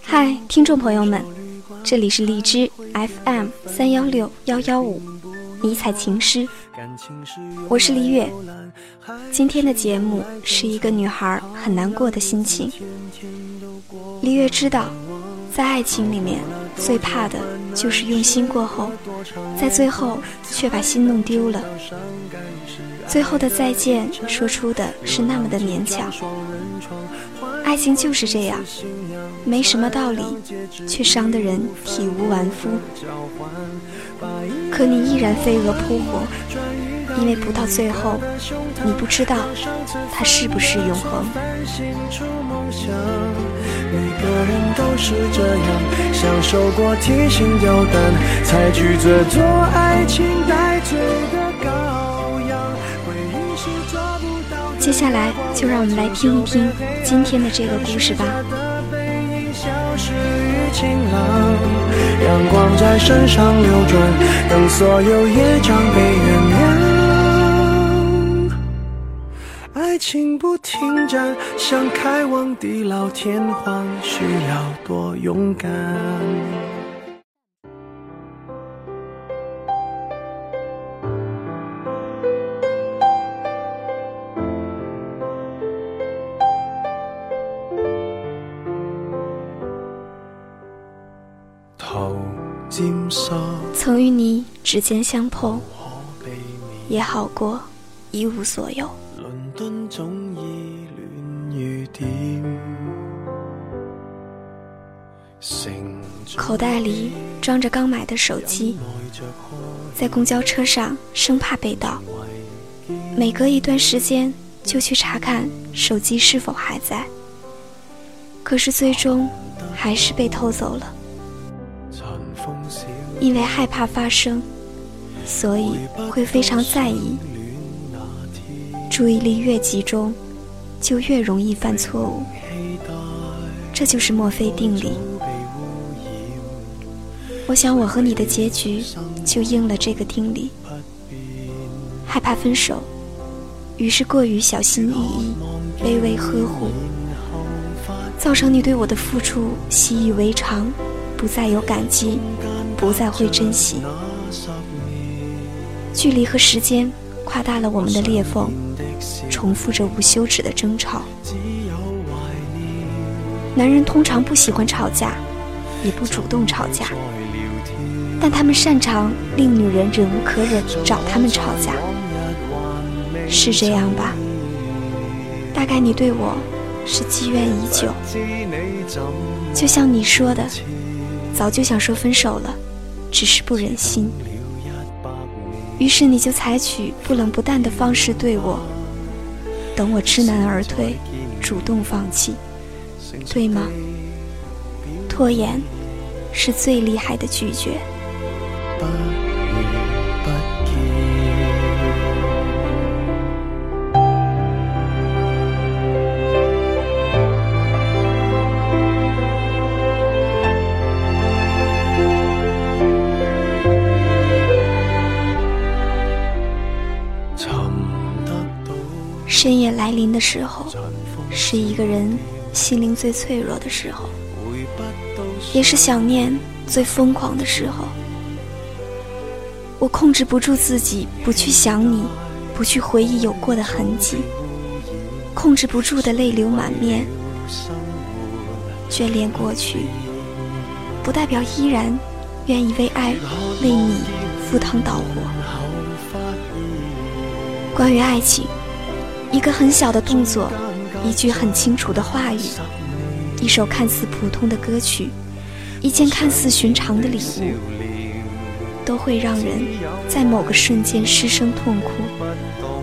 嗨，听众朋友们，这里是荔枝 FM 三幺六幺幺五，迷彩情诗，我是李月。今天的节目是一个女孩很难过的心情。李月知道，在爱情里面最怕的就是用心过后，在最后却把心弄丢了。最后的再见说出的是那么的勉强。爱情就是这样，没什么道理，却伤得人体无完肤。可你依然飞蛾扑火，因为不到最后，你不知道它是不是永恒。每个人都是这样，享受过提心吊胆，才拒绝做爱情带罪的羔羊。回忆是抓不到。接下来就让我们来听一听今天的这个故事吧。阳光在身上流转，等所有业障被原谅。爱情不停站，想开往地老天荒，需要多勇敢。曾与你指尖相碰，也好过一无所有。口袋里装着刚买的手机，在公交车上生怕被盗，每隔一段时间就去查看手机是否还在。可是最终还是被偷走了。因为害怕发生，所以会非常在意。注意力越集中，就越容易犯错误。这就是墨菲定理。我想我和你的结局就应了这个定理。害怕分手，于是过于小心翼翼、卑微呵护，造成你对我的付出习以为常，不再有感激。不再会珍惜，距离和时间夸大了我们的裂缝，重复着无休止的争吵。男人通常不喜欢吵架，也不主动吵架，但他们擅长令女人忍无可忍找他们吵架，是这样吧？大概你对我是积怨已久，就像你说的，早就想说分手了。只是不忍心，于是你就采取不冷不淡的方式对我，等我知难而退，主动放弃，对吗？拖延是最厉害的拒绝。深夜来临的时候，是一个人心灵最脆弱的时候，也是想念最疯狂的时候。我控制不住自己，不去想你，不去回忆有过的痕迹，控制不住的泪流满面。眷恋过去，不代表依然愿意为爱、为你赴汤蹈火。关于爱情。一个很小的动作，一句很清楚的话语，一首看似普通的歌曲，一件看似寻常的礼物，都会让人在某个瞬间失声痛哭，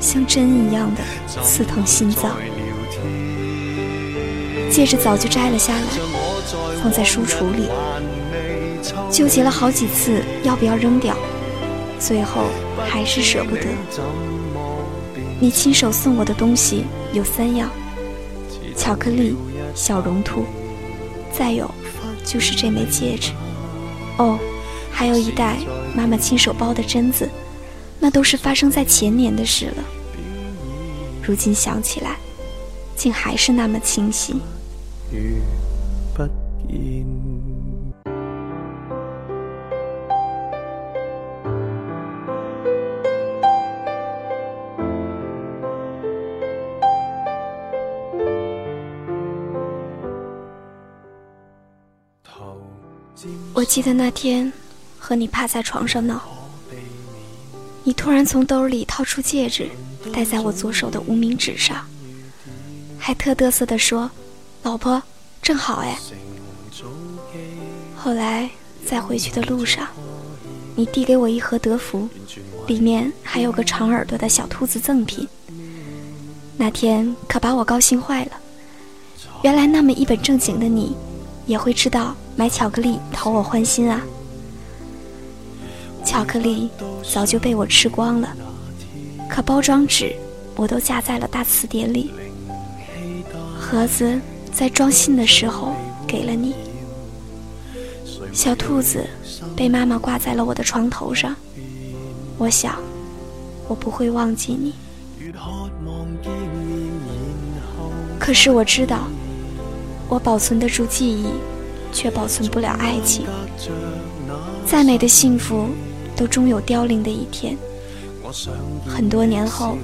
像针一样的刺痛心脏。戒指早就摘了下来，放在书橱里，纠结了好几次要不要扔掉，最后还是舍不得。你亲手送我的东西有三样：巧克力、小绒兔，再有就是这枚戒指。哦，还有一袋妈妈亲手包的榛子，那都是发生在前年的事了。如今想起来，竟还是那么清晰。我记得那天和你趴在床上闹，你突然从兜里掏出戒指，戴在我左手的无名指上，还特嘚瑟地说：“老婆，正好哎。”后来在回去的路上，你递给我一盒德芙，里面还有个长耳朵的小兔子赠品。那天可把我高兴坏了，原来那么一本正经的你，也会知道。买巧克力讨我欢心啊！巧克力早就被我吃光了，可包装纸我都夹在了大词典里。盒子在装信的时候给了你，小兔子被妈妈挂在了我的床头上。我想，我不会忘记你。可是我知道，我保存得住记忆。却保存不了爱情。再美的幸福，都终有凋零的一天。很多年后，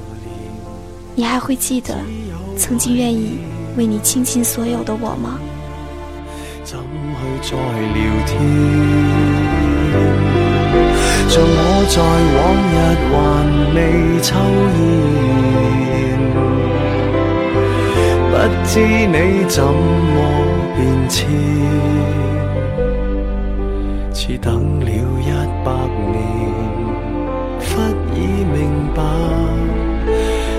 你还会记得曾经愿意为你倾尽所有的我吗？怎去再聊天？像我在往日还未抽烟，不知你怎么？变迁，似等了一百年，忽已明白，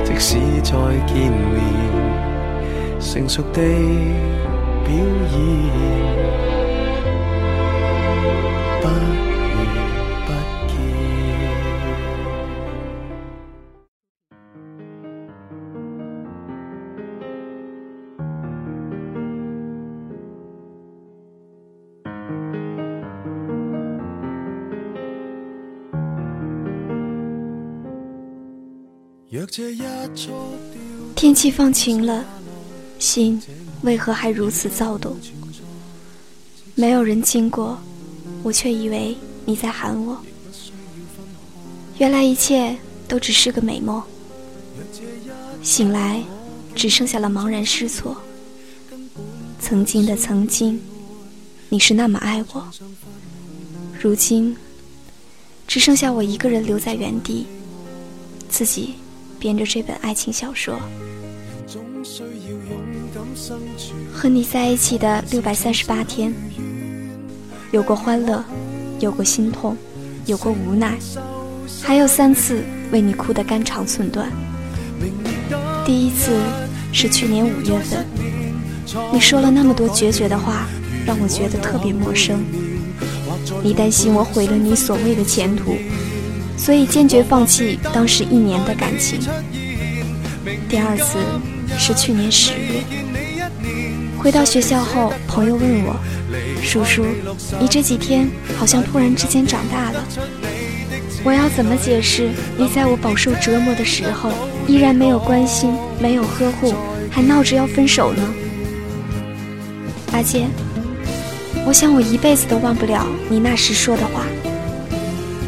即使再见面，成熟地表演。天气放晴了，心为何还如此躁动？没有人经过，我却以为你在喊我。原来一切都只是个美梦。醒来，只剩下了茫然失措。曾经的曾经，你是那么爱我，如今只剩下我一个人留在原地，自己。编着这本爱情小说，和你在一起的六百三十八天，有过欢乐，有过心痛，有过无奈，还有三次为你哭得肝肠寸断。第一次是去年五月份，你说了那么多决绝的话，让我觉得特别陌生。你担心我毁了你所谓的前途。所以坚决放弃当时一年的感情。第二次是去年十月，回到学校后，朋友问我：“叔叔，你这几天好像突然之间长大了。”我要怎么解释你在我饱受折磨的时候，依然没有关心、没有呵护，还闹着要分手呢？阿健，我想我一辈子都忘不了你那时说的话。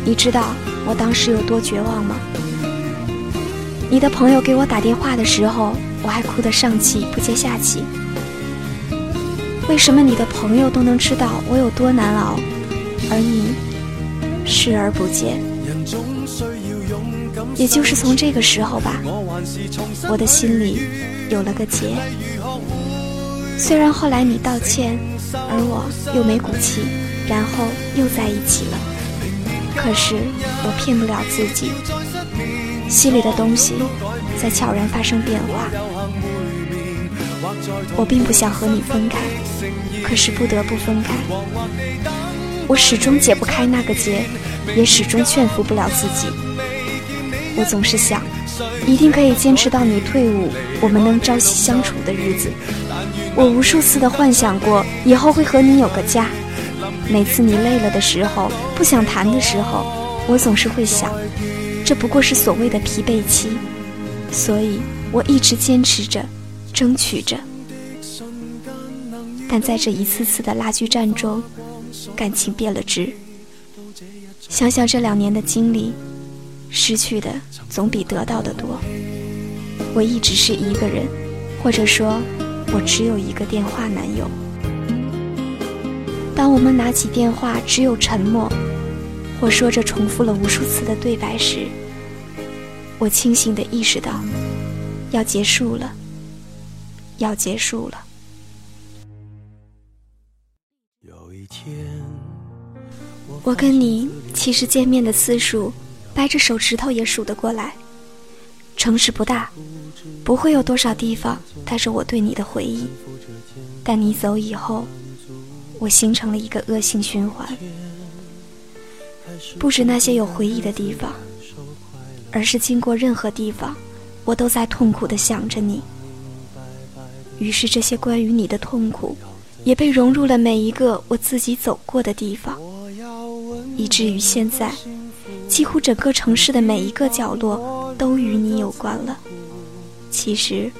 你知道。我当时有多绝望吗？你的朋友给我打电话的时候，我还哭得上气不接下气。为什么你的朋友都能知道我有多难熬，而你视而不见？也就是从这个时候吧，我的心里有了个结。虽然后来你道歉，而我又没骨气，然后又在一起了。可是我骗不了自己，心里的东西在悄然发生变化。我并不想和你分开，可是不得不分开。我始终解不开那个结，也始终劝服不了自己。我总是想，一定可以坚持到你退伍，我们能朝夕相处的日子。我无数次的幻想过，以后会和你有个家。每次你累了的时候，不想谈的时候，我总是会想，这不过是所谓的疲惫期。所以我一直坚持着，争取着。但在这一次次的拉锯战中，感情变了质。想想这两年的经历，失去的总比得到的多。我一直是一个人，或者说，我只有一个电话男友。当我们拿起电话，只有沉默，或说着重复了无数次的对白时，我清醒地意识到，要结束了，要结束了。有一天。我跟你其实见面的次数，掰着手指头也数得过来。城市不大，不会有多少地方带着我对你的回忆。但你走以后，我形成了一个恶性循环。不止那些有回忆的地方，而是经过任何地方，我都在痛苦的想着你。于是这些关于你的痛苦，也被融入了每一个我自己走过的地方。以至于现在，几乎整个城市的每一个角落都与你有关了。其实，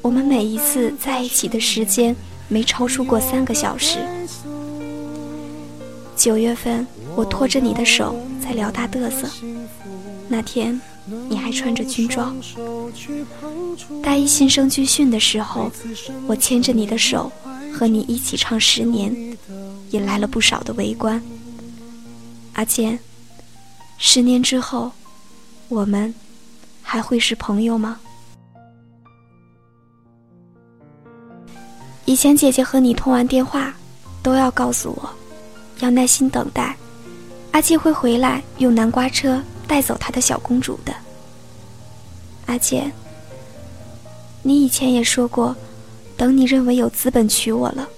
我们每一次在一起的时间没超出过三个小时。九月份，我拖着你的手在辽大嘚瑟，那天你还穿着军装。大一新生军训的时候，我牵着你的手和你一起唱《十年》，引来了不少的围观。阿健，十年之后，我们还会是朋友吗？以前姐姐和你通完电话，都要告诉我，要耐心等待，阿健会回来用南瓜车带走他的小公主的。阿健，你以前也说过，等你认为有资本娶我了，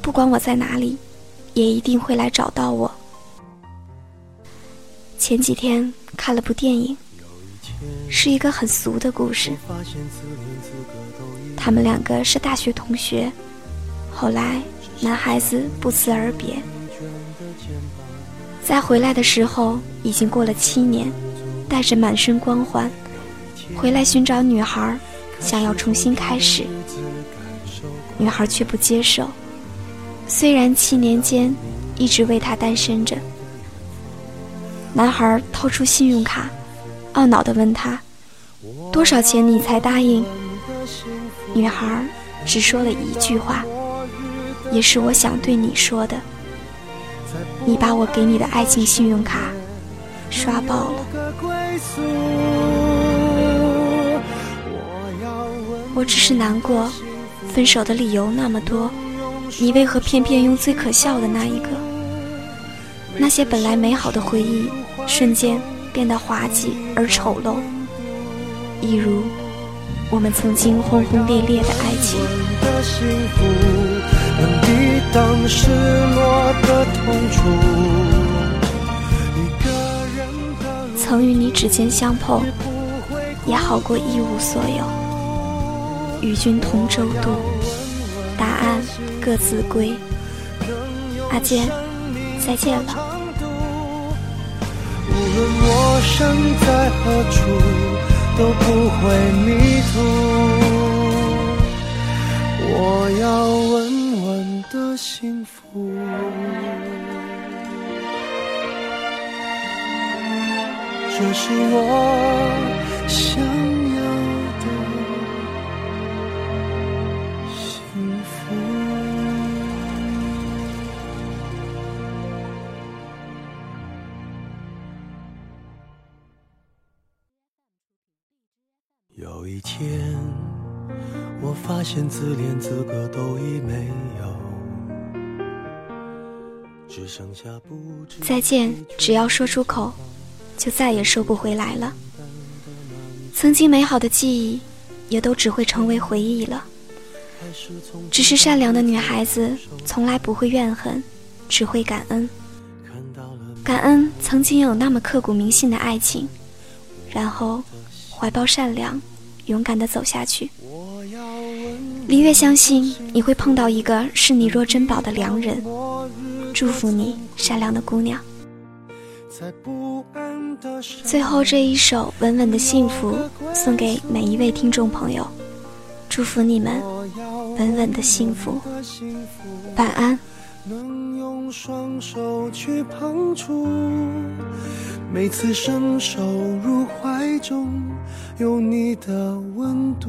不管我在哪里，也一定会来找到我。前几天看了部电影，是一个很俗的故事。他们两个是大学同学，后来男孩子不辞而别，在回来的时候已经过了七年，带着满身光环回来寻找女孩，想要重新开始，女孩却不接受。虽然七年间一直为他单身着。男孩掏出信用卡，懊恼地问他：“多少钱你才答应？”女孩只说了一句话，也是我想对你说的：“你把我给你的爱情信用卡刷爆了。”我只是难过，分手的理由那么多，你为何偏偏用最可笑的那一个？那些本来美好的回忆，瞬间变得滑稽而丑陋，一如我们曾经轰轰烈烈的爱情。曾与你指尖相碰，也好过一无所有。与君同舟渡，答案各自归。阿坚，再见了。无论我身在何处，都不会迷途。我要幸福，这是我想要的幸福。有一天，我发现自怜资格都已没有，再见，只要说出口，就再也收不回来了。曾经美好的记忆，也都只会成为回忆了。只是善良的女孩子，从来不会怨恨，只会感恩。感恩曾经有那么刻骨铭心的爱情，然后。怀抱善良，勇敢地走下去。李月相信你会碰到一个视你若珍宝的良人，祝福你，善良的姑娘。最后这一首《稳稳的幸福》送给每一位听众朋友，祝福你们稳稳的幸福，晚安。能用双手去碰触，每次伸手入怀中，有你的温度。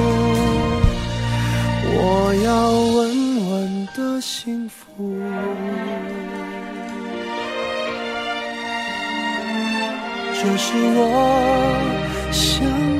我要稳稳的幸福，这是我想。